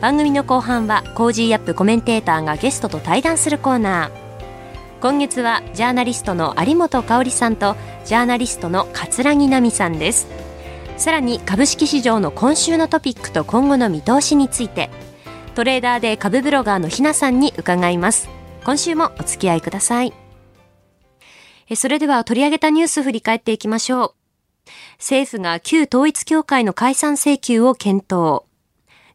番組の後半は Cozy up コメンテーターがゲストと対談するコーナー。今月はジャーナリストの有本香さんとジャーナリストの葛城奈海さんです。さらに株式市場の今週のトピックと今後の見通しについてトレーダーで株ブロガーのひなさんに伺います。今週もお付き合いください。それでは取り上げたニュース振り返っていきましょう。政府が旧統一教会の解散請求を検討。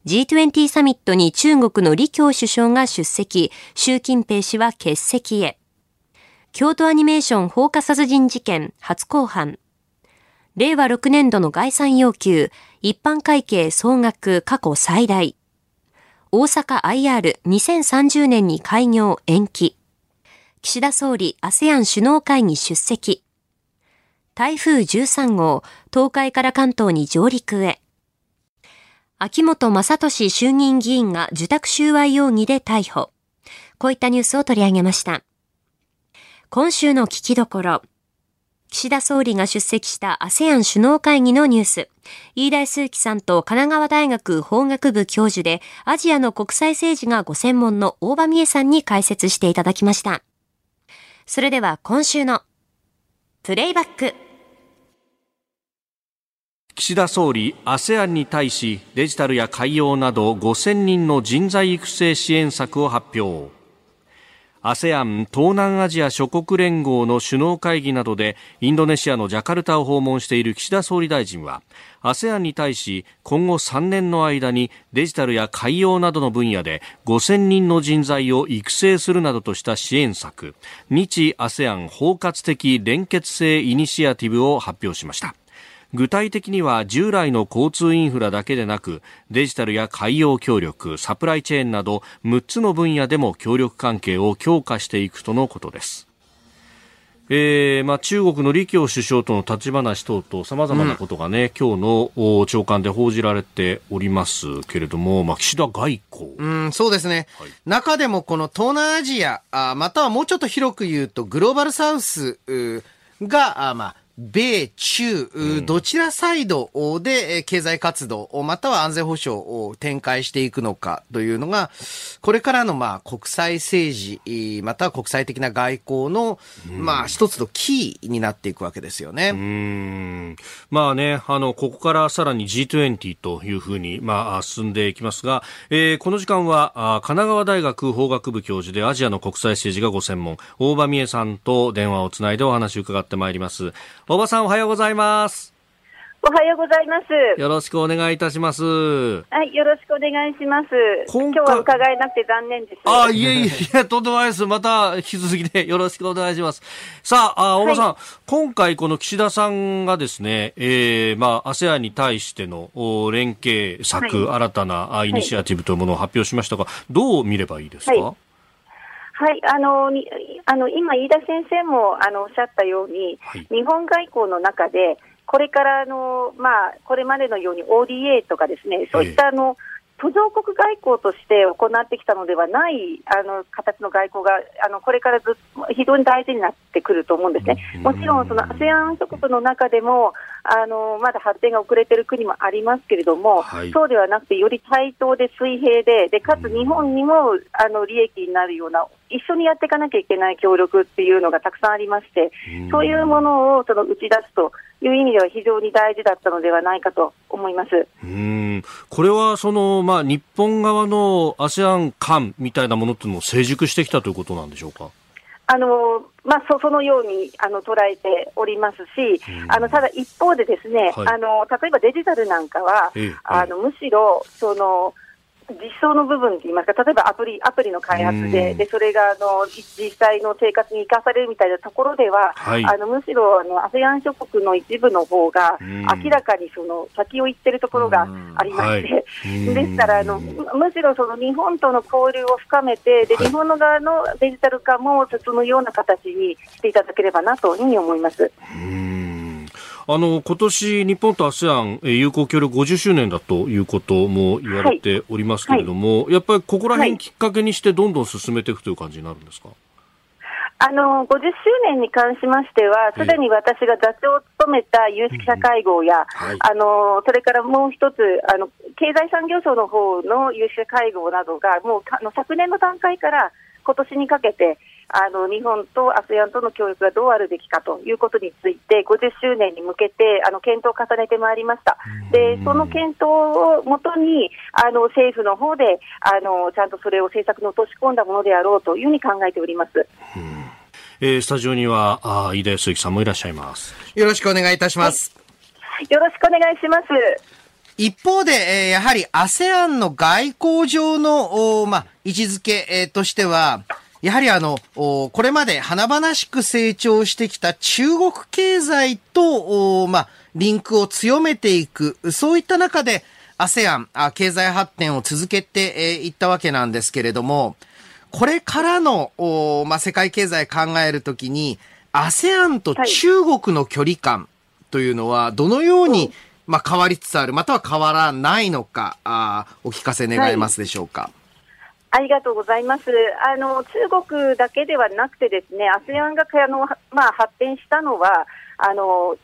G20 サミットに中国の李強首相が出席、習近平氏は欠席へ。京都アニメーション放火殺人事件初公判。令和6年度の概算要求、一般会計総額過去最大。大阪 IR2030 年に開業延期。岸田総理 ASEAN 首脳会議出席。台風13号、東海から関東に上陸へ。秋元正俊衆議院議員が受託収賄容疑で逮捕。こういったニュースを取り上げました。今週の聞きどころ。岸田総理が出席した ASEAN 首脳会議のニュース。飯田数樹さんと神奈川大学法学部教授でアジアの国際政治がご専門の大場美恵さんに解説していただきました。それでは今週のプレイバック。岸田総理 ASEAN に対しデジタルや海洋など5000人の人材育成支援策を発表。ASEAN 東南アジア諸国連合の首脳会議などでインドネシアのジャカルタを訪問している岸田総理大臣は ASEAN に対し今後3年の間にデジタルや海洋などの分野で5000人の人材を育成するなどとした支援策日 ASEAN 包括的連結性イニシアティブを発表しました。具体的には従来の交通インフラだけでなくデジタルや海洋協力サプライチェーンなど6つの分野でも協力関係を強化していくとのことですえーまあ、中国の李強首相との立ち話等々さまざまなことがね、うん、今日の長官で報じられておりますけれども、まあ、岸田外交。うん、そうですね。はい、中でもこの東南アジアあ、またはもうちょっと広く言うとグローバルサウスが、あまあ、米中、どちらサイドで経済活動、または安全保障を展開していくのかというのが、これからのまあ国際政治、または国際的な外交の、まあ一つのキーになっていくわけですよね。うんまあね、あの、ここからさらに G20 というふうに、まあ、進んでいきますが、えー、この時間は、神奈川大学法学部教授でアジアの国際政治がご専門、大場美恵さんと電話をつないでお話を伺ってまいります。おばさんおはようございます。おはようございます。よろしくお願いいたします。はい、よろしくお願いします。今日は伺えなくて残念です。あ、いえいえ、とんでもないです。また引き続きでよろしくお願いします。さあ、あ大場さん、はい、今回この岸田さんがですね、えー、まあ、ASEAN に対しての連携策、はい、新たなイニシアティブというものを発表しましたが、どう見ればいいですか、はいはい、あのあの今、飯田先生もあのおっしゃったように、はい、日本外交の中で、これからの、まあ、これまでのように ODA とかですね、そういったあの、途上国外交として行ってきたのではないあの形の外交があのこれからず非常に大事になってくると思うんですね。もちろんその ASEAN 諸国の中でもあのまだ発展が遅れている国もありますけれども、はい、そうではなくてより対等で水平ででかつ日本にもあの利益になるような一緒にやっていかなきゃいけない協力っていうのがたくさんありまして、そういうものをその打ち出すという意味では非常に大事だったのではないかと思います。うんこれはその、まあ、日本側の ASEAN 間みたいなものっていうのを成熟してきたということなんでしょうか？あのまあ、そそのようにあの捉えておりますし、あのただ一方で、ですね、はい、あの例えばデジタルなんかは、ええ、あのむしろその実装の部分といいますか、例えばアプリアプリの開発で、でそれがあの実際の生活に生かされるみたいなところでは、はい、あのむしろあの ASEAN 諸国の一部の方が、明らかにその先を行ってるところがありまして、ですからあの、むしろその日本との交流を深めて、で日本の側のデジタル化も進むような形にしていただければなというふうに思います。あの今年日本と ASEAN 友好協力50周年だということも言われておりますけれども、はい。はい、やっぱりここら辺きっかけにしてどんどん進めていくという感じになるんですか？あの50周年に関しましては、すでに私が座長を務めた有識者会合や、はい、あのそれからもう一つあの、経済産業省の方の有識者会合などが、もうあの昨年の段階から今年にかけて、あの日本と ASEAN との協力がどうあるべきかということについて、50周年に向けてあの検討を重ねてまいりました。で、その検討をもとに、あの政府の方であのちゃんとそれを政策に落とし込んだものであろうというふうに考えております。えー、スタジオにはあ飯田康之さんもいらっしゃいます。よろしくお願いいたします。はい、よろしくお願いします。一方で、えー、やはり ASEAN の外交上の、まあ、位置づけ、えー、としては、やはりあの、これまで華々しく成長してきた中国経済と、まあ、リンクを強めていく、そういった中で ASEAN、経済発展を続けていったわけなんですけれども、これからの、まあ、世界経済考えるときに、ASEAN と中国の距離感というのは、どのように、まあ、変わりつつある、または変わらないのか、あお聞かせ願えますでしょうか。はいありがとうございます。あの中国だけではなくてですね、ASEAN があのまあ発展したのは。あの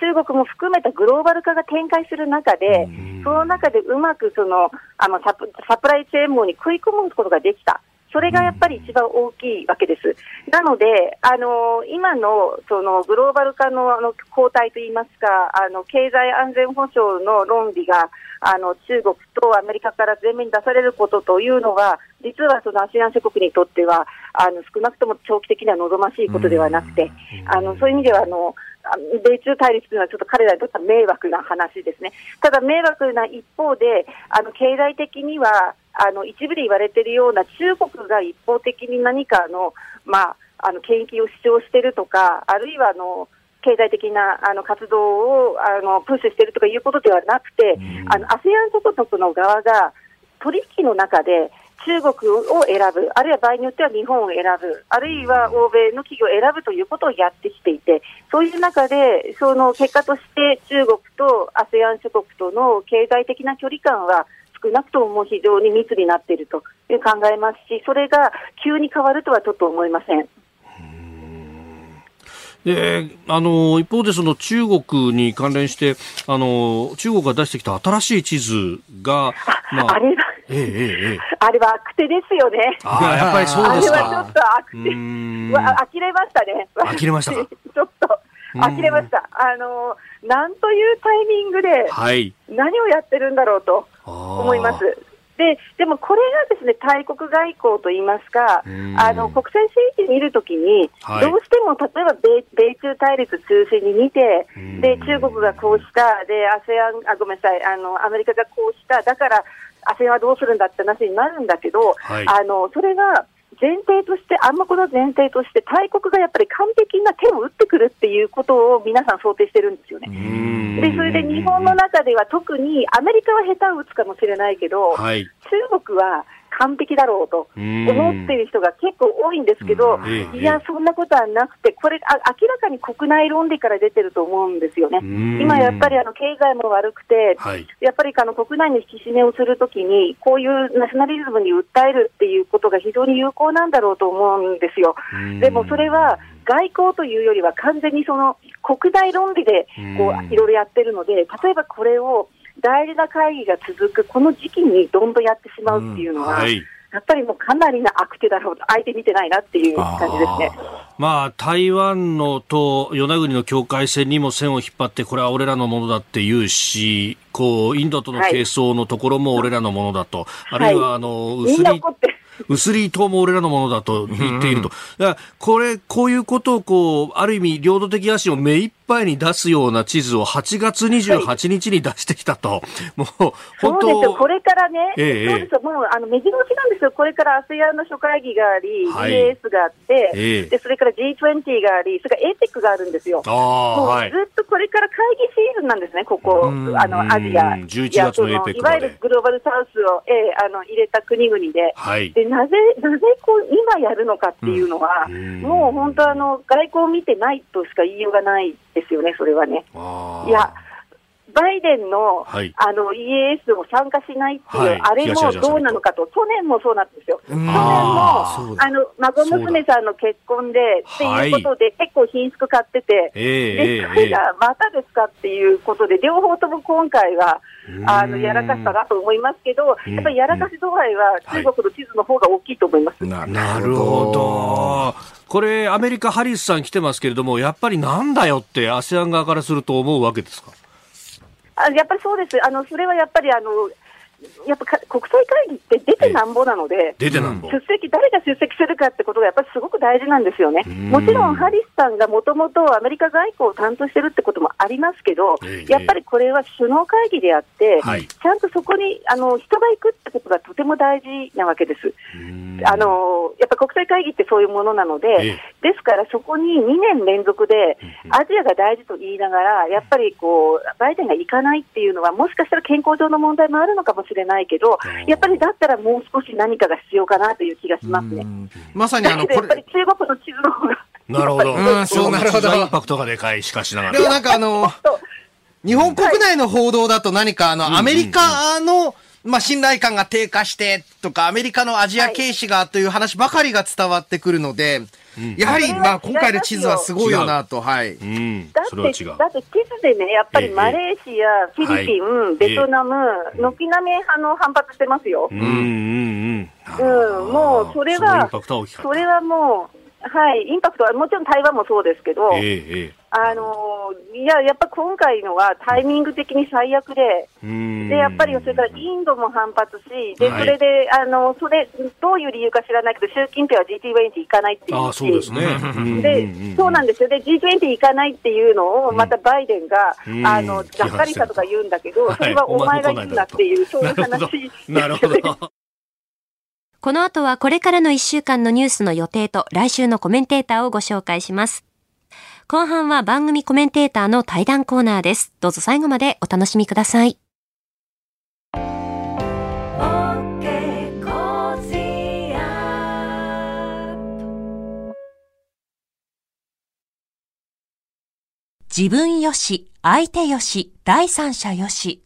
中国も含めたグローバル化が展開する中で、その中でうまくそのあのサプサプライチェーン網に食い込むことができた。それがやっぱり一番大きいわけです。なので、あの今のそのグローバル化のあの後退といいますか、あの経済安全保障の論理があの中国とアメリカから前面に出されることというのは、実はその ASEAN 諸国にとっては、あの少なくとも長期的には望ましいことではなくて、あのそういう意味ではあの、米中対立というのはちょっと彼らにとっては迷惑な話ですね。ただ迷惑な一方で、あの経済的にはあの一部で言われているような中国が一方的に何かの、まあ、あの権益を主張しているとか、あるいはあの経済的なあの活動をあのプッシュしているとかいうことではなくて、あの ASEAN 諸国の側が取引の中で中国を選ぶ、あるいは場合によっては日本を選ぶ、あるいは欧米の企業を選ぶということをやってきていて、そういう中で、その結果として中国と ASEAN 諸国との経済的な距離感は少なくとも非常に密になっているという考えますし、それが急に変わるとはちょっと思いません。であの一方でその中国に関連してあの中国が出してきた新しい地図が、まあ、あれは、ええええ、あれは悪手ですよね。あやっぱりそうですか。あれはちょっと悪手。あ呆れましたね。呆れました ちょっと呆れました。あのなんというタイミングで、何をやってるんだろうと思います。ででもこれがですね大国外交といいますか、あの国際政治見るときに、はい、どうしても例えば米米中対立中心に見て、で中国がこうした、で ASEAN あごめんなさいあの、アメリカがこうした、だから ASEAN はどうするんだって話になるんだけど、はい、あのそれが前提として、あんまこの前提として、大国がやっぱり完璧な手を打ってくるっていうことを皆さん想定してるんですよね。で、それで日本の中では特にアメリカは下手を打つかもしれないけど、はい、中国は完璧だろうと思っている人が結構多いんですけど、いや、そんなことはなくて、これあ、明らかに国内論理から出てると思うんですよね。今やっぱりあの経済も悪くて、はい、やっぱりあの国内の引き締めをするときに、こういうナショナリズムに訴えるっていうことが非常に有効なんだろうと思うんですよ。でもそれは外交というよりは完全にその国内論理でこういろいろやってるので、例えばこれを大事な会議が続くこの時期にどんどんやってしまうっていうのは、うんはい。やっぱりもうかなりな悪手だろうと、相手見てないなっていう感じですね。まあ、台湾のと与那国の境界線にも線を引っ張って、これは俺らのものだって言うし、こう、インドとの係争のところも俺らのものだと、はい、あるいは、あの、薄利、薄利島も俺らのものだと言っていると。だからこれ、こういうことを、こう、ある意味、領土的野心を目いっぱいに出すような地図を8月28日に出してきたと。もう、本当そうですよ。これからね、ええそうですよ。もう、あの、目白押しなんですよ。これから ASEAN の諸会議があり、はい EAS があって、ええで、それから G20 があり、それから APEC があるんですよ。ああ、もうはいず。っとこれから会議シーズンなんですね、ここ、うんあのアジア、うん11いや月のそ APEC いわゆるグローバルサウスを、ええあの入れた国々で、はい。でなぜなぜこう今やるのかっていうのは、うんもう本当あの、外交を見てないとしか言いようがないですよね、それはね。いや、バイデンの,、はい。あの EAS を参加しないっていう、はい。あれもどうなのかと、去年もそうなんですよ。去年もあの孫娘さんの結婚でっていうことで、結構品質買ってて、ええで、ええ。それがまたですかっていうことで、両方とも今回は、あの、うんやらかしたなと思いますけど、うん。やっぱりやらかし度合いは中国の地図の方が大きいと思います。ななるほど。これ、アメリカ、ハリスさん来てますけれども、やっぱりなんだよって、ASEAN 側からすると思うわけですか？あやっぱりそうです。あの、それはやっぱりあの、やっぱか国際会議って出てなんぼなので、出てなんぼ。出席、誰が出席するかってことがやっぱりすごく大事なんですよね。ん。もちろんハリスさんがもともとアメリカ外交を担当してるってこともありますけど、ええやっぱりこれは首脳会議であって、はい。ちゃんとそこにあの人が行くってことがとても大事なわけです。うん。あのやっぱ国際会議ってそういうものなので、ええ。ですからそこに2年連続で、アジアが大事と言いながら、やっぱりこうバイデンが行かないっていうのは、もしかしたら健康上の問題もあるのかもしれないけど、やっぱりだったらもう少し何かが必要かなという気がしますね。まさにあの、やこっぱりれ、中国の地図の方が。なるほど。うんそうなるほどインパクトがでかい、しかしながでもら。なんかあの、日本国内の報道だと何かあの、アメリカの、まあ、信頼感が低下してとか、アメリカのアジア軽視がという話ばかりが伝わってくるので、やはり、まあ、今回の地図はすごいよなと、はい。うんだ。それは違う。ってだって地図でね、やっぱりええマレーシア、フィリピン、はいベトナム、軒並みあの反発してますよ。うんうんうん。うん、もうそれは。それはもう、はい、インパクトはもちろん台湾もそうですけど、えええあのいや、やっぱ今回のはタイミング的に最悪で、でやっぱりそれからインドも反発し、ではい。それで、あのそれ、どういう理由か知らないけど、習近平は G20 行かないっていう。ああ、そうですね。でそうなんですよ、で G20 行かないっていうのを、またバイデンが、うん。あのがっかりしたとか言うんだけど、はい。それはお前が言うなっていう、そういう話。なるほど。この後はこれからの1週間のニュースの予定と来週のコメンテーターをご紹介します。後半は番組コメンテーターの対談コーナーです。どうぞ最後までお楽しみください。自分よし、相手よし、第三者よし。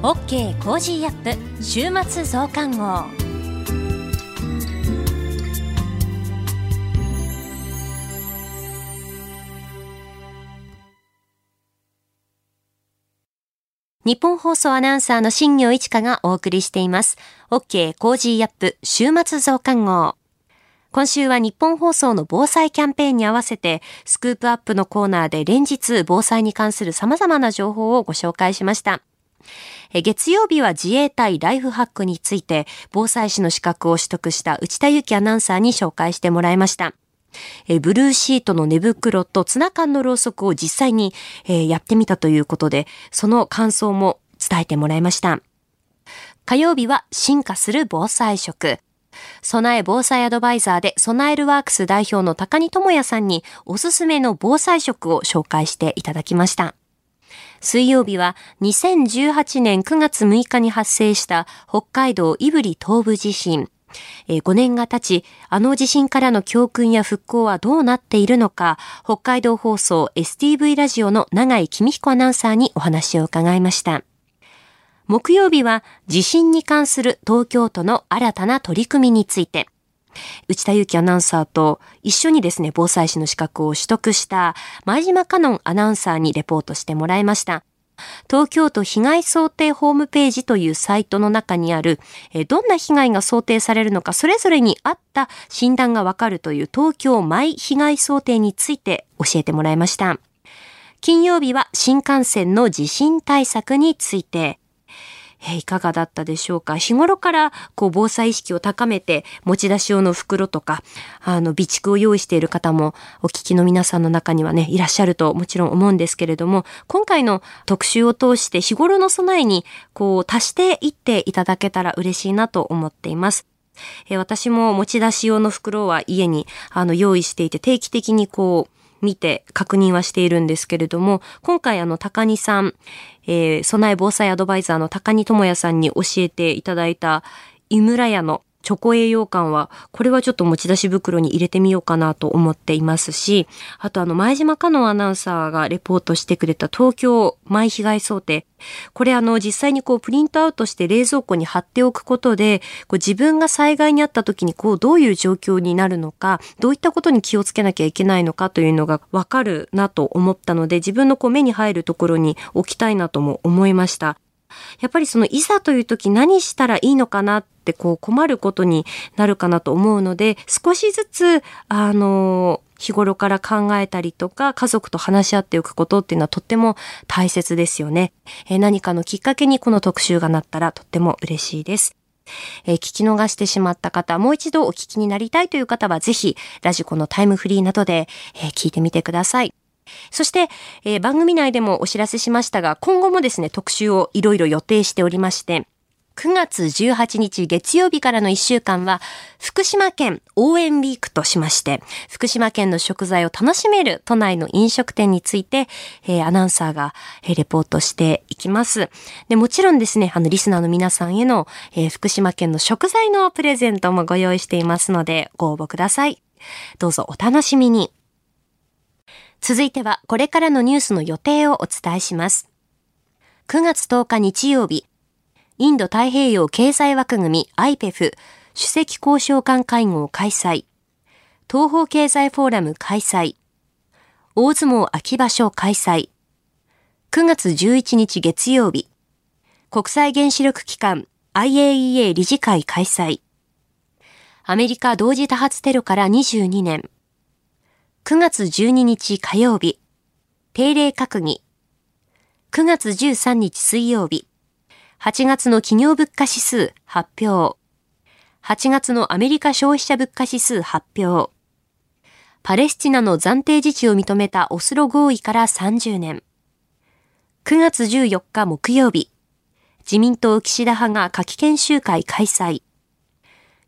OK コージーアップ週末増刊号。日本放送アナウンサーの新業一華がお送りしています。OK コージーアップ週末増刊号。今週は日本放送の防災キャンペーンに合わせて、スクープアップのコーナーで連日防災に関する様々な情報をご紹介しました。月曜日は自衛隊ライフハックについて、防災士の資格を取得した内田祐樹アナウンサーに紹介してもらいました。ブルーシートの寝袋とツナ缶のろうそくを実際に、やってみたということで、その感想も伝えてもらいました。火曜日は進化する防災食。備え防災アドバイザーで備えるワークス代表の高荷智也さんにおすすめの防災食を紹介していただきました。水曜日は2018年9月6日に発生した北海道胆振東部地震。5年が経ち、あの地震からの教訓や復興はどうなっているのか、北海道放送 STV ラジオの永井公彦アナウンサーにお話を伺いました。木曜日は地震に関する東京都の新たな取り組みについて、内田祐樹アナウンサーと一緒にですね、防災士の資格を取得した前島香音アナウンサーにレポートしてもらいました。東京都被害想定ホームページというサイトの中にある、どんな被害が想定されるのか、それぞれに合った診断がわかるという東京マイ被害想定について教えてもらいました。金曜日は新幹線の地震対策について、えいかがだったでしょうか？日頃からこう防災意識を高めて持ち出し用の袋とかあの備蓄を用意している方もお聞きの皆さんの中にはねいらっしゃるともちろん思うんですけれども今回の特集を通して日頃の備えにこう足していっていただけたら嬉しいなと思っています。私も持ち出し用の袋は家にあの用意していて定期的にこう見て確認はしているんですけれども、今回あの高荷さん、えー、備え防災アドバイザーの高荷智也さんに教えていただいた井村屋のチョコ栄養感は、これはちょっと持ち出し袋に入れてみようかなと思っていますし、あとあの、前島香音アナウンサーがレポートしてくれた東京前被害想定。これあの、実際にこう、プリントアウトして冷蔵庫に貼っておくことで、こう自分が災害にあった時にこう、どういう状況になるのか、どういったことに気をつけなきゃいけないのかというのがわかるなと思ったので、自分のこう、目に入るところに置きたいなとも思いました。やっぱりそのいざという時何したらいいのかなってこう困ることになるかなと思うので少しずつあの日頃から考えたりとか家族と話し合っておくことっていうのはとっても大切ですよね。え何かのきっかけにこの特集がなったらとっても嬉しいです。えー、聞き逃してしまった方、もう一度お聞きになりたいという方はぜひ、ラジコのタイムフリーなどで、えー、聞いてみてください。そして、えー、番組内でもお知らせしましたが、今後もですね、特集をいろいろ予定しておりまして、9月18日月曜日からの1週間は、福島県応援ウィークとしまして、福島県の食材を楽しめる都内の飲食店について、えー、アナウンサーが、えー、レポートしていきます。で、もちろんですね、あの、リスナーの皆さんへの、えー、福島県の食材のプレゼントもご用意していますので、ご応募ください。どうぞお楽しみに。続いてはこれからのニュースの予定をお伝えします。9月10日日曜日、インド太平洋経済枠組み IPEF 主席交渉官会合開催、東方経済フォーラム開催、大相撲秋場所開催、9月11日月曜日、国際原子力機関 IAEA 理事会開催、アメリカ同時多発テロから22年、9月12日火曜日、定例閣議。9月13日水曜日、8月の企業物価指数発表。8月のアメリカ消費者物価指数発表。パレスチナの暫定自治を認めたオスロ合意から30年。9月14日木曜日、自民党岸田派が夏季研修会開催。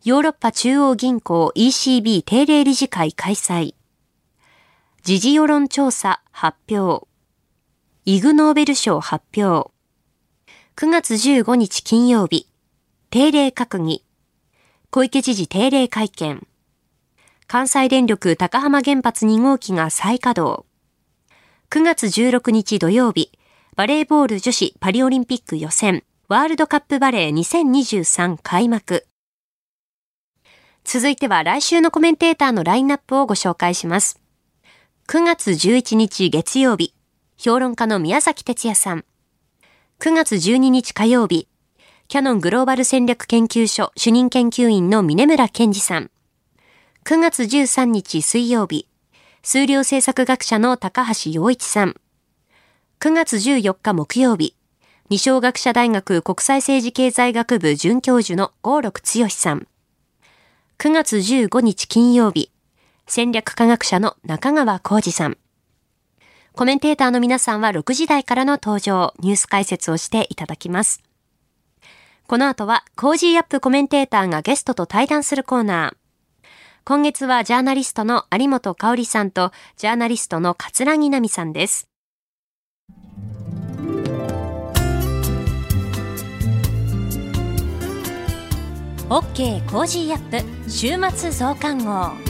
ヨーロッパ中央銀行 ECB 定例理事会開催。時事世論調査発表。イグノーベル賞発表。9月15日金曜日、定例閣議。小池知事定例会見。関西電力高浜原発2号機が再稼働。9月16日土曜日、バレーボール女子パリオリンピック予選、ワールドカップバレー2023開幕。続いては来週のコメンテーターのラインナップをご紹介します。9月11日月曜日、評論家の宮崎哲也さん。9月12日火曜日、キャノングローバル戦略研究所主任研究員の峰村健二さん。9月13日水曜日、数量政策学者の高橋洋一さん。9月14日木曜日、二小学者大学国際政治経済学部准教授の郷六剛さん。9月15日金曜日、戦略科学者の中川浩二さん。コメンテーターの皆さんは6時台からの登場、ニュース解説をしていただきます。この後は、 Cozy up コメンテーターがゲストと対談するコーナー。今月はジャーナリストの有本香さんと、ジャーナリストの葛城奈海さんです。OK Cozy up 週末増刊号。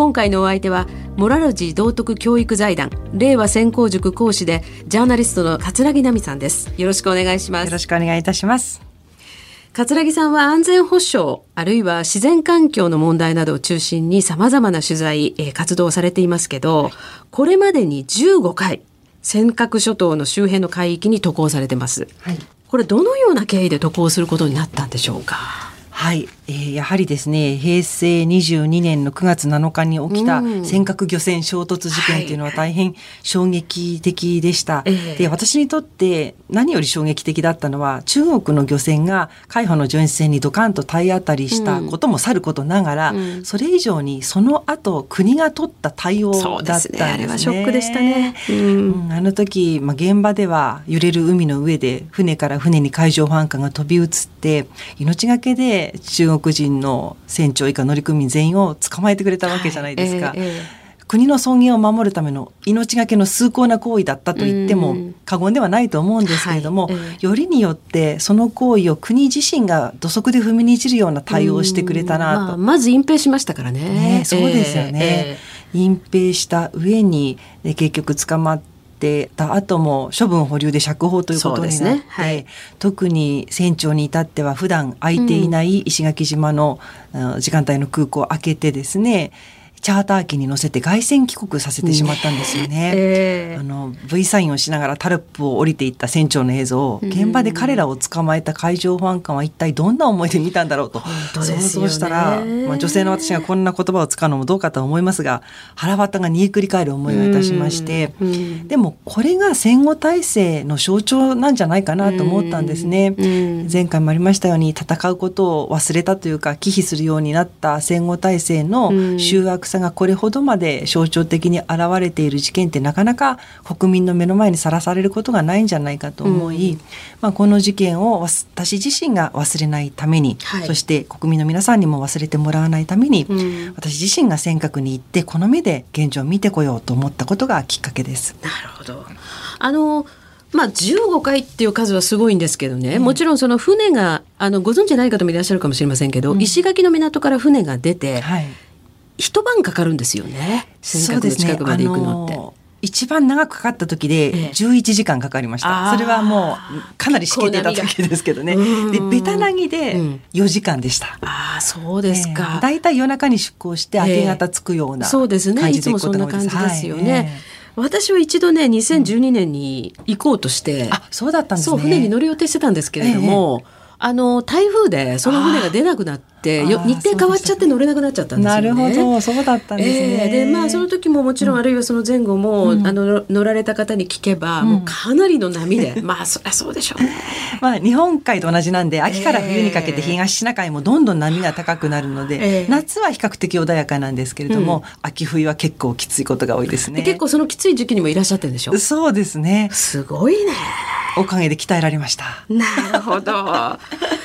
今回のお相手はモラロジー道徳教育財団令和専攻塾講師でジャーナリストの桂木奈美さんです。よろしくお願いします。よろしくお願いいたします。桂木さんは安全保障あるいは自然環境の問題などを中心にさまざまな取材、えー、活動をされていますけど、はい、これまでに15回尖閣諸島の周辺の海域に渡航されてます、はい、これどのような経緯で渡航することになったんでしょうか？はい、えー、やはりですね平成22年の9月7日に起きた尖閣漁船衝突事件というのは大変衝撃的でした。はい、で私にとって何より衝撃的だったのは中国の漁船が海保の巡視船にドカンと体当たりしたこともさることながら、うん、それ以上にその後国が取った対応だったんですね。すね。あれはショックでしたね。うん、あの時、まあ、現場では揺れる海の上で船から船に海上保安官が飛び移って命がけで中国人の船長以下乗組員全員を捕まえてくれたわけじゃないですか。はいえーえー国の尊厳を守るための命がけの崇高な行為だったと言っても過言ではないと思うんですけれども、はいよりによってその行為を国自身が土足で踏みにじるような対応をしてくれたなと。まあ、まず隠蔽しましたからね。ねそうですよね。えー、隠蔽した上に結局捕まってってた後も処分保留で釈放ということになって、ね。はい、特に船長に至っては普段空いていない石垣島の、時間帯の空港を開けてですねチャーター機に乗せて凱旋帰国させてしまったんですよね。えー、あの V サインをしながらタルプを降りていった船長の映像。を現場で彼らを捕まえた海上保安官は一体どんな思いで見たんだろうと。想像したら、まあ、女性の私がこんな言葉を使うのもどうかと思いますが腹渡が煮えくり返る思いがいたしまして、でもこれが戦後体制の象徴なんじゃないかなと思ったんですね。前回もありましたように戦うことを忘れたというか忌避するようになった戦後体制の集約さがこれほどまで象徴的に現れている事件ってなかなか国民の目の前にさらされることがないんじゃないかと思い、うん、まあ、この事件を私自身が忘れないために、はい、そして国民の皆さんにも忘れてもらわないために、うん、私自身が尖閣に行ってこの目で現状を見てこようと思ったことがきっかけです。なるほど。あのまあ、15回っていう数はすごいんですけどね、うん、もちろんその船があのご存知ない方もいらっしゃるかもしれませんけど、うん、石垣の港から船が出て、はい、一晩かかるんですよね。尖閣の近くまで行くのって。一番長くかかった時で11時間かかりました、それはもうかなりしけてた時ですけどね。でベタなぎで4時間でした、うん、ああそうですか、だいたい夜中に出港して明け方着くような、そうですね。いつもそんな感じですよね、はい。私は一度ね2012年に行こうとして、うん、あそうだったんですね。船に乗る予定してたんですけれども、え。あの台風でその船が出なくなって日程変わっちゃって乗れなくなっちゃったんですよね。なるほどそうだったんですね。えー、でまあその時ももちろん、あるいはその前後も、うん、あの乗られた方に聞けば、うん、もうかなりの波で まあそりゃそうでしょうね。まあ日本海と同じなんで秋から冬にかけて東シナ海もどんどん波が高くなるので、えー、夏は比較的穏やかなんですけれども、うん、秋冬は結構きついことが多いですね。結構そのきつい時期にもいらっしゃってるんでしょそうですね。すごいね。おかげで鍛えられました。なるほど。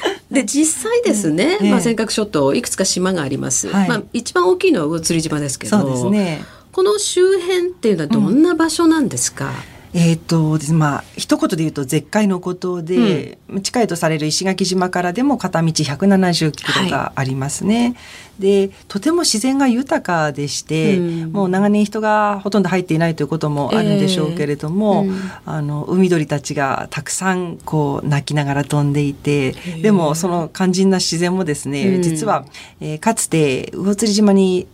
で実際ですね、まあ、尖閣諸島いくつか島があります、はい、まあ、一番大きいのは魚釣島ですけどね、この周辺っていうのはどんな場所なんですか、うんえっ、と、まあ、一言で言うと絶海の孤島で、うん、近いとされる石垣島からでも片道170キロがありますね。はい、で、とても自然が豊かでして、うん、もう長年人がほとんど入っていないということもあるんでしょうけれども、えー。うん、あの、海鳥たちがたくさんこう鳴きながら飛んでいて、でもその肝心な自然もですね、実は、えー、かつて魚釣島に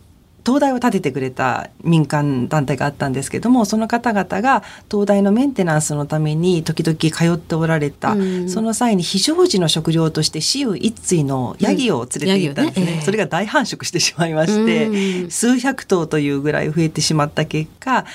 灯台を建ててくれた民間団体があったんですけどもその方々が灯台のメンテナンスのために時々通っておられた、うん、その際に非常時の食料として雌雄一対のヤギを連れて行ったんですね。うん。ねそれが大繁殖してしまいまして、うん、数百頭というぐらい増えてしまった結果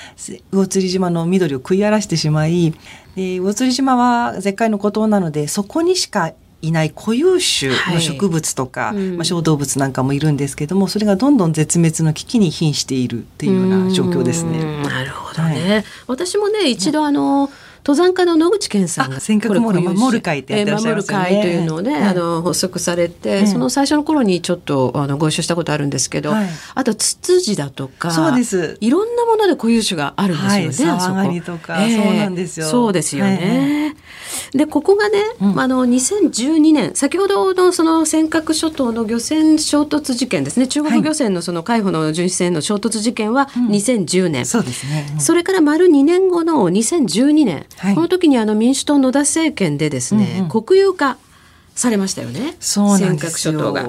魚釣島の緑を食い荒らしてしまい魚釣島は絶海の孤島なのでそこにしかいない固有種の植物とか、はいまあ、小動物なんかもいるんですけどもそれがどんどん絶滅の危機に瀕しているっていうような状況ですね。なるほどね、はい、私もね一度あの、登山家の野口健さんが尖閣守る会ってやってらっしゃいますよね。守る会というのをね、あの発足されて、その最初の頃にちょっとあのご一緒したことあるんですけど、あとツツジだとか、そうです。いろんなもので固有種があるんですよね。はい、とか、そうなんですよ。そうですよね。でここがね、うん、あの2012年先ほどのその尖閣諸島の漁船衝突事件ですね。中国漁船のその海保の巡視船の衝突事件は2010年、うん、そうですね、それから丸2年後の2012年、はい、この時にあの民主党野田政権でですね、うんうん、国有化されましたよね。そう尖閣諸島が。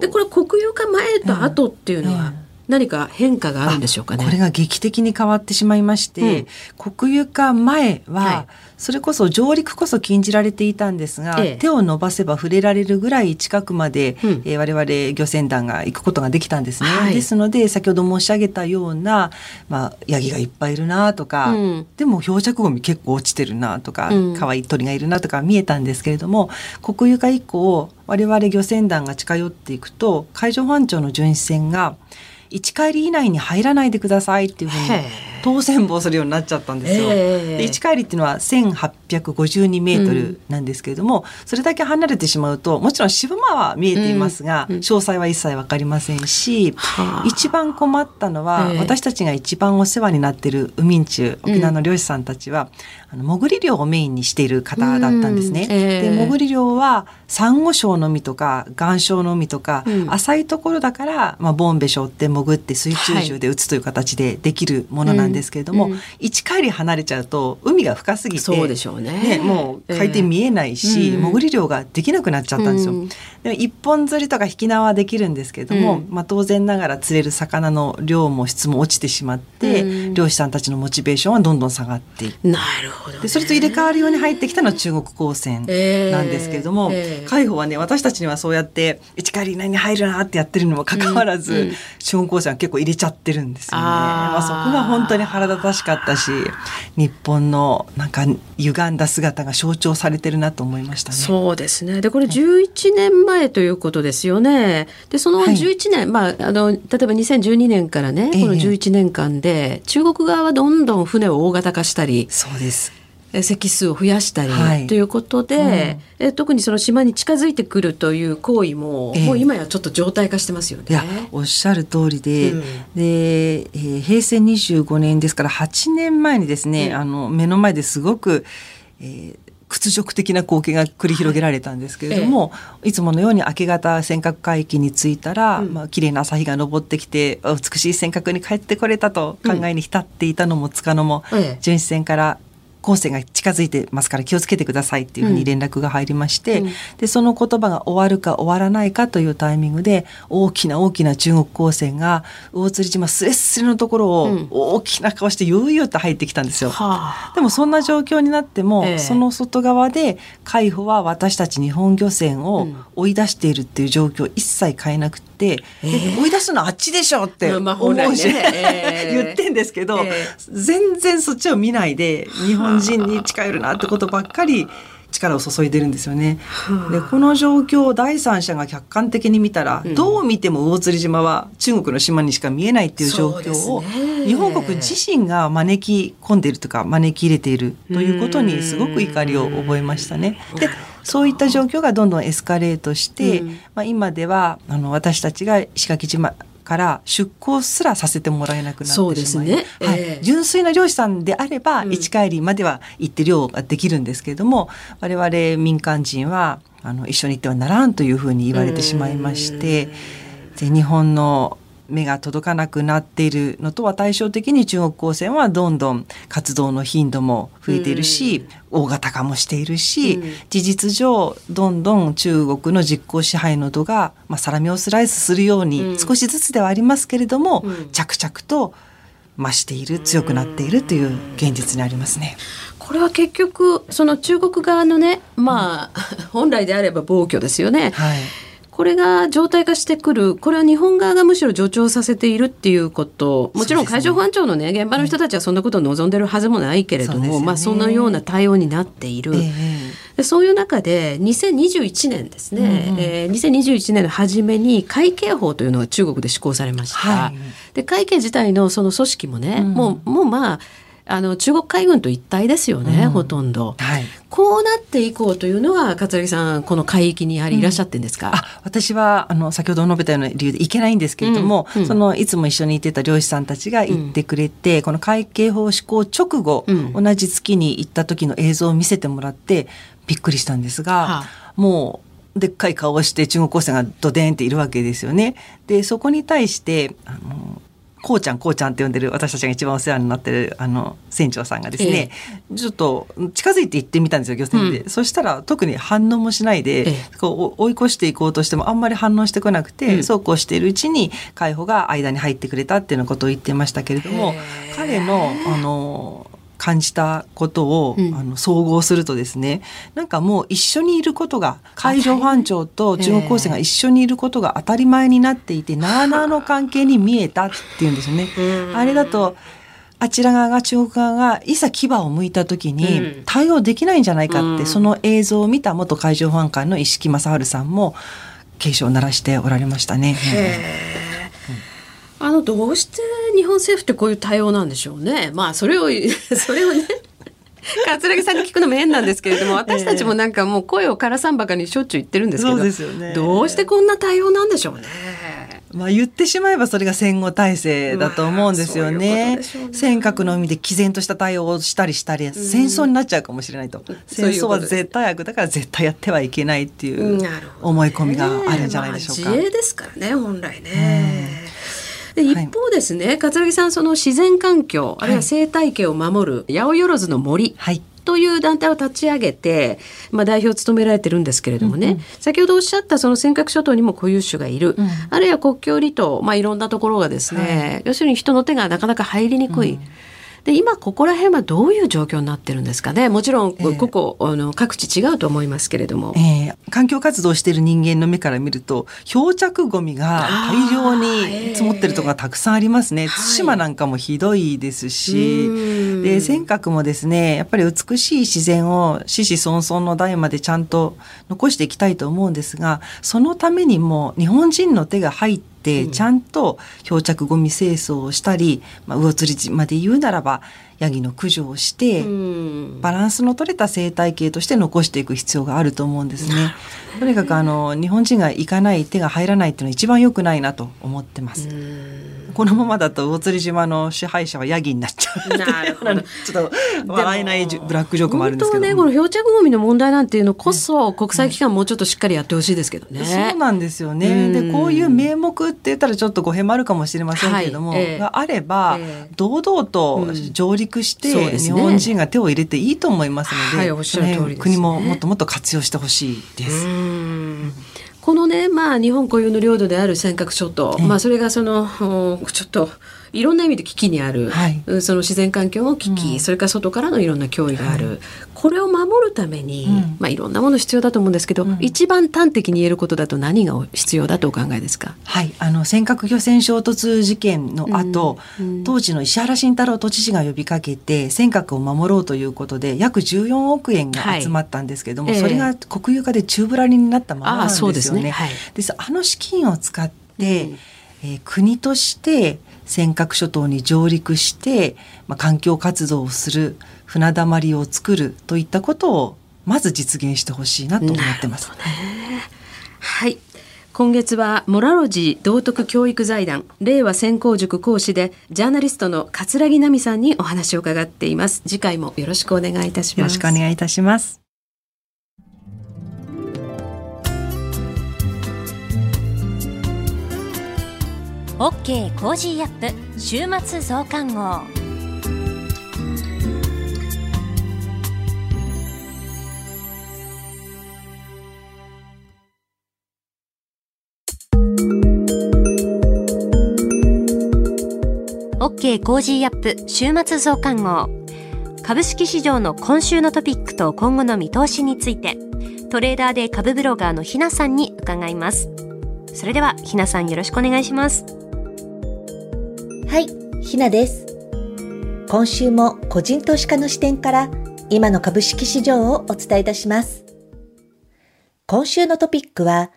でこれ国有化前と後っていうのは、何か変化があるんでしょうかね。これが劇的に変わってしまいまして、うん、国有化前は、はい。それこそ上陸こそ禁じられていたんですが、ええ、手を伸ばせば触れられるぐらい近くまで、うん、えー、我々漁船団が行くことができたんですね。はい、ですので先ほど申し上げたような、まあ、ヤギがいっぱいいるなとか、うん、でも漂着ゴミ結構落ちてるなとか、うん、可愛い鳥がいるなとか見えたんですけれども国有化以降我々漁船団が近寄っていくと海上保安庁の巡視船が1帰り以内に入らないでくださいっていうふうに当選簿をするようになっちゃったんですよ。で1帰りっていうのは1852メートルなんですけれども、うん、それだけ離れてしまうともちろん渋間は見えていますが、うんうん、詳細は一切分かりませんし、一番困ったのは、私たちが一番お世話になっている海ん中沖縄の漁師さんたちは、あの潜り漁をメインにしている方だったんですね。で潜り漁はサンゴ礁の海とか岩礁の海とか、浅いところだから、まあ、ボンベ礁って潜って水中銃で撃つという形でできるものなんですけれども、うん、1回り離れちゃうと海が深すぎてそうでしょうね、ね、もう海底見えないし、えー、潜り漁ができなくなっちゃったんですよ。うん、でも一本釣りとか引き縄はできるんですけれども、うん、まあ、当然ながら釣れる魚の量も質も落ちてしまって、漁師さんたちのモチベーションはどんどん下がっていってなるほど、ね、でそれと入れ替わるように入ってきたのは中国高専なんですけれども、えーえー、海保はね私たちにはそうやって1回り以内に入るなってやってるにもかかわらず、中国高専は結構入れちゃってるんですよね。まあ、そこが本当に腹立たしかったし日本のなんか歪んだ姿が象徴されてるなと思いましたね。そうですねでこれ11年前ということですよね。でその11年、はい、まあ、あの例えば2012年からねこの11年間で、中国側はどんどん船を大型化したり。そうです席数を増やしたり、はい、ということで、うん、え特にその島に近づいてくるという行為も、えー、もう今やちょっと常態化してますよね。おっしゃる通りで、うん、で、えー、平成25年ですから8年前にですね、うん、あの目の前ですごく、えー、屈辱的な光景が繰り広げられたんですけれども、はい、いつものように明け方尖閣海域に着いたら、うん。まあ綺麗な朝日が昇ってきて美しい尖閣に帰ってこれたと考えに浸っていたのもつかのも、うん、巡視船から後世が近づいてますから気をつけてくださいっていうふうに連絡が入りまして、うん、でその言葉が終わるか終わらないかというタイミングで大きな大きな中国公船が魚釣島すれすれのところを大きな顔して悠々と入ってきたんですよ。うん、でもそんな状況になっても、えー、その外側で海保は私たち日本漁船を追い出しているっていう状況を一切変えなくて。えー、追い出すのはあっちでしょって思うし、ね、言ってんですけど、えー、全然そっちを見ないで日本人に近寄るなってことばっかり力を注いでるんですよね。でこの状況を第三者が客観的に見たら、うん、どう見ても魚釣島は中国の島にしか見えないっていう状況を、ね、日本国自身が招き込んでいるとか招き入れているということにすごく怒りを覚えましたね。でそういった状況がどんどんエスカレートして、うん、まあ、今ではあの私たちが石垣島から出港すらさせてもらえなくなってしまいそうですね。えーはい、純粋な漁師さんであれば、うん。市帰りまでは行って漁ができるんですけれども我々民間人はあの一緒に行ってはならんというふうに言われてしまいましてで日本の目が届かなくなっているのとは対照的に中国高専はどんどん活動の頻度も増えているし、大型化もしているし、うん。事実上どんどん中国の実効支配の度が、まあ、サラミをスライスするよううん。に少しずつではありますけれども、うん。着々と増している強くなっているという現実にありますね。これは結局その中国側のねまあ 本来であれば暴挙ですよね。はいこれが常態化してくるこれは日本側がむしろ助長させているっていうこと。もちろん海上保安庁のね現場の人たちはそんなことを望んでるはずもないけれども、ね。まあそんなような対応になっている。えでそういう中で2021年ですね、うんうん。えー2021年の初めに海警法というのが中国で施行されました。はい。で海警自体のその組織もね、うん。もうもうまああの中国海軍と一体ですよね、うん。ほとんど。はい。こうなっていこうというのが桂木さんこの海域にやはりいらっしゃってんですか、あ私はあの先ほど述べたような理由で行けないんですけれども、うん。うんそのいつも一緒に行ってた漁師さんたちが行ってくれて、この会計法施行直後、うん。同じ月に行った時の映像を見せてもらってびっくりしたんですが、はあ。もうでっかい顔をして中国高専がドデーンっているわけですよね。でそこに対してあのこうちゃんこうちゃんって呼んでる私たちが一番お世話になってるあの船長さんがですね、ちょっと近づいて行ってみたんですよ漁船で、うん。そしたら特に反応もしないで、ええ。こう追い越していこうとしてもあんまり反応してこなくて、うん。そうこうしているうちに海保が間に入ってくれたっていうようなことを言ってましたけれども彼のあの感じたことを、うん。あの総合するとですねなんかもう一緒にいることが海上保安庁と中国高専が一緒にいることが当たり前になっていてなあなあの関係に見えたっていうんですよね。あれだとあちら側が中国側がいざ牙を向いた時うん。に対応できないんじゃないかって、うん。その映像を見た元海上保安官の石木正治さんも警鐘を鳴らしておられましたね。あのどうして日本政府ってこういう対応なんでしょうね。まあそれを それをね。桂木さんに聞くのも変なんですけれども私たちもなんかもう声をからさんばかにしょっちゅう言ってるんですけどねどうしてこんな対応なんでしょうね。まあ言ってしまえばそれが戦後体制だと思うんですよまあそういうね。尖閣の海で毅然とした対応をしたりしたり、戦争になっちゃうかもしれないと。そう戦争は絶対悪だから絶対やってはいけないっていう思い込みがあるんじゃないでしょうか。まあ自衛ですからね本来ね。で一方ですね、桂木さんその自然環境あるいは生態系を守る八百万の森はい。という団体を立ち上げて、まあ、代表を務められてるんですけれどもね、先ほどおっしゃったその尖閣諸島にも固有種がいる、うん。あるいは国境離島、まあ、いろんなところがですね、要するに人の手がなかなか入りにくい。で今ここら辺はどういう状況になってるんですかね？もちろんええ。個々、あの各地違うと思いますけれども。えー環境活動をしている人間の目から見ると漂着ゴミが大量に積もってるところがたくさんありますね。はい。対馬なんかもひどいですし、うん。で尖閣もですねやっぱり美しい自然を子々孫々の代までちゃんと残していきたいと思うんですがそのためにも日本人の手が入ってちゃんと漂着ゴミ清掃をしたり、まあ、魚釣り島で言うならばヤギの駆除をして、うんバランスの取れた生態系として残していく必要があると思うんですね。とにかくあの日本人が行かない手が入らないっていうのは一番良くないなと思ってます。このままだと魚釣島の支配者はヤギになっちゃう。なるほどちょっと笑えないブラックジョークもあるんですけど。本当はねこの漂着ゴミの問題なんていうのこそ国際機関もうちょっとしっかりやってほしいですけどね。そうなんですよね。うんでこういう名目って言ったらちょっと語弊もあるかもしれませんけれども、はいええがあれば、ええ堂々とうん上陸して、ね。日本人が手を入れていいと思いますので、はいね。国ももっともっと活用してほしいです。うん。このね、まあ、日本固有の領土である尖閣諸島、ええ。まあ、それがそのおちょっといろんな意味で危機にある、はい。うんその自然環境の危機、うん。それから外からのいろんな脅威がある、はい。これを守るために、うん。まあ、いろんなもの必要だと思うんですけど、うん。一番端的に言えることだと何が必要だとお考えですか？はい、あの尖閣漁船衝突事件の後、当時の石原慎太郎都知事が呼びかけて尖閣を守ろうということで約14億円が集まったんですけども、はいええ。それが国有化で宙ぶらりになったままなんですよね。ですね。あの資金を使って、うん。えー国として尖閣諸島に上陸して、まあ、環境活動をする船だまりを作るといったことをまず実現してほしいなと思ってます。はい。今月はモラロジー道徳教育財団令和専攻塾講師でジャーナリストの桂木奈美さんにお話を伺っています次回もよろしくお願いいたしますよろしくお願いいたします OK コージーアップ週末増刊号。OK Cozy up 週末増刊号。株式市場の今週のトピックと今後の見通しについてトレーダーで株ブロガーのひなさんに伺います。それではひなさんよろしくお願いします。はい、ひなです。今週も個人投資家の視点から今の株式市場をお伝えいたします。今週のトピックは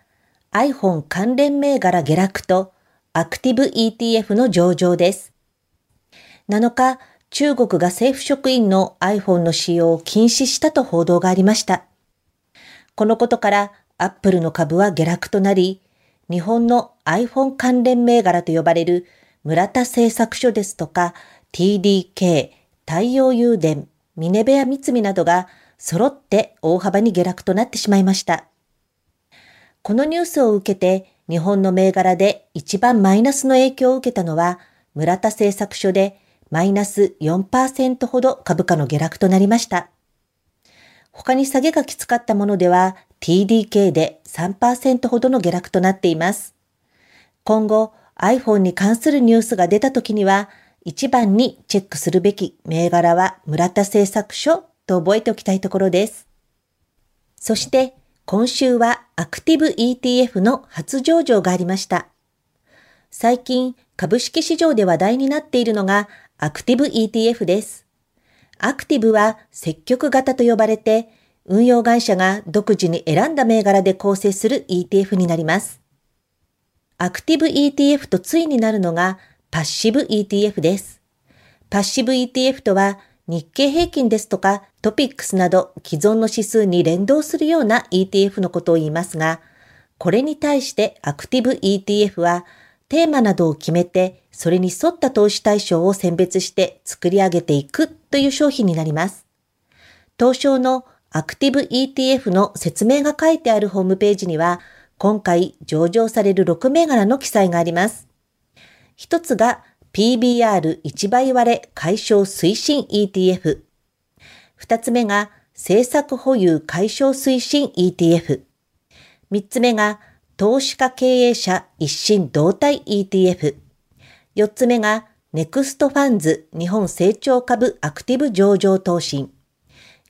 iPhone 関連銘柄下落とアクティブ ETF の上場です。7日、中国が政府職員の iPhone の使用を禁止したと報道がありました。このことからアップルの株は下落となり、日本の iPhone 関連銘柄と呼ばれる村田製作所ですとか TDK、太陽誘電、ミネベア三菱などが揃って大幅に下落となってしまいました。このニュースを受けて日本の銘柄で一番マイナスの影響を受けたのは村田製作所でマイナス4%ほど株価の下落となりました。他に下げがきつかったものでは TDK で3%ほどの下落となっています。今後、iPhone に関するニュースが出た時には、一番にチェックするべき銘柄は村田製作所と覚えておきたいところです。そして今週はアクティブ ETF の初上場がありました。最近株式市場で話題になっているのがアクティブ ETF です。アクティブは積極型と呼ばれて運用会社が独自に選んだ銘柄で構成する ETF になります。アクティブ ETF と対になるのがパッシブ ETF です。パッシブ ETF とは日経平均ですとかトピックスなど既存の指数に連動するような ETF のことを言いますが、これに対してアクティブ ETF はテーマなどを決めてそれに沿った投資対象を選別して作り上げていくという商品になります。東証のアクティブ ETF の説明が書いてあるホームページには今回上場される6銘柄の記載があります。一つが PBR1 倍割れ解消推進 ETF。二つ目が政策保有解消推進 ETF。三つ目が投資家経営者一心同体 ETF。四つ目がネクストファンズ日本成長株アクティブ上場投信。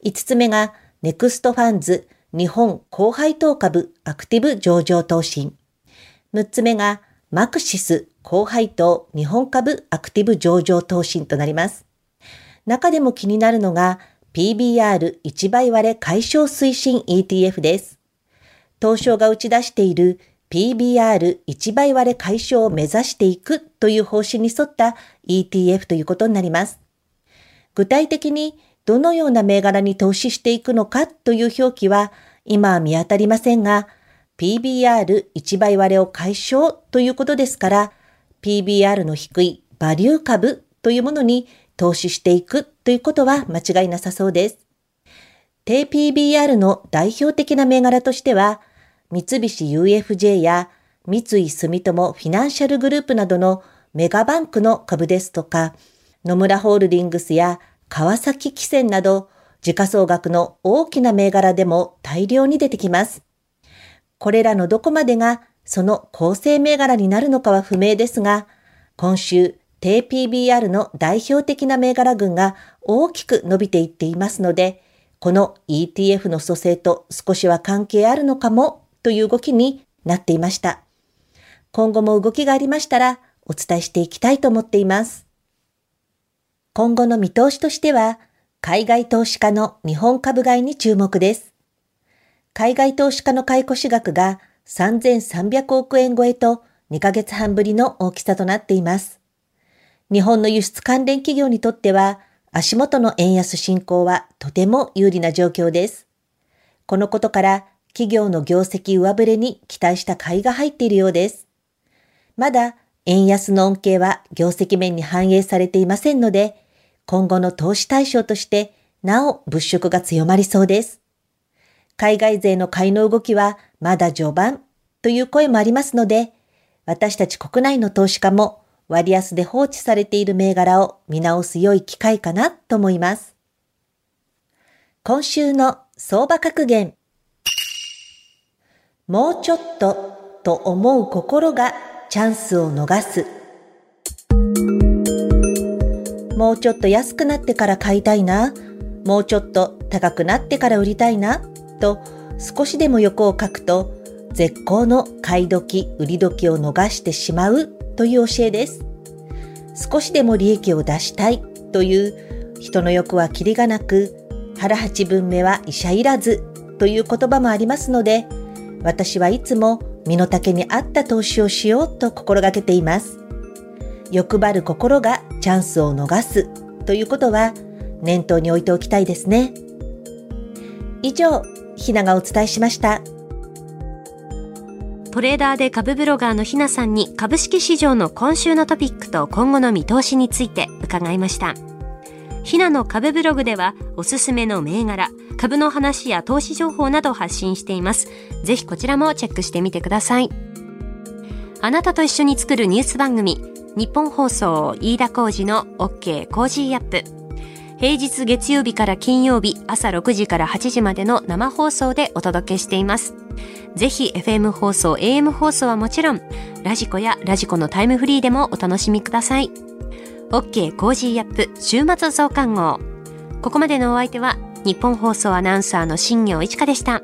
五つ目がネクストファンズ日本高配当株アクティブ上場投信。6つ目がマクシス高配当日本株アクティブ上場投信となります。中でも気になるのが PBR1 倍割れ解消推進 ETF です。東証が打ち出している PBR1 倍割れ解消を目指していくという方針に沿った ETF ということになります。具体的にどのような銘柄に投資していくのかという表記は今は見当たりませんが、PBR1 倍割れを解消ということですから、PBR の低いバリュー株というものに投資していくということは間違いなさそうです。低 PBR の代表的な銘柄としては、三菱 UFJ や三井住友フィナンシャルグループなどのメガバンクの株ですとか、野村ホールディングスや川崎汽船など、時価総額の大きな銘柄でも大量に出てきます。これらのどこまでがその構成銘柄になるのかは不明ですが、今週、低 PBR の代表的な銘柄群が大きく伸びていっていますので、この ETF の蘇生と少しは関係あるのかもという動きになっていました。今後も動きがありましたらお伝えしていきたいと思っています。今後の見通しとしては、海外投資家の日本株買いに注目です。海外投資家の買い越し額が3300億円超えと2ヶ月半ぶりの大きさとなっています。日本の輸出関連企業にとっては足元の円安進行はとても有利な状況です。このことから企業の業績上振れに期待した買いが入っているようです。まだ円安の恩恵は業績面に反映されていませんので、今後の投資対象としてなお物色が強まりそうです。海外勢の買いの動きはまだ序盤という声もありますので、私たち国内の投資家も割安で放置されている銘柄を見直す良い機会かなと思います。今週の相場格言。もうちょっとと思う心がチャンスを逃す。もうちょっと安くなってから買いたいな。もうちょっと高くなってから売りたいな。と少しでも欲を書くと絶好の買い時、売り時を逃してしまうという教えです。少しでも利益を出したいという人の欲はキリがなく、腹八分目は医者いらずという言葉もありますので、私はいつも身の丈に合った投資をしようと心がけています。欲張る心がチャンスを逃すということは念頭に置いておきたいですね。以上、ひながお伝えしました。トレーダーで株ブロガーのひなさんに株式市場の今週のトピックと今後の見通しについて伺いました。ひなの株ブログではおすすめの銘柄、株の話や投資情報など発信しています。ぜひこちらもチェックしてみてください。あなたと一緒に作るニュース番組、ニッポン放送飯田浩司の OK Cozy up。平日月曜日から金曜日朝6時から8時までの生放送でお届けしています。ぜひ FM 放送、AM 放送はもちろん、ラジコやラジコのタイムフリーでもお楽しみください。OK コージーアップ週末増刊号。ここまでのお相手は日本放送アナウンサーの新業一華でした。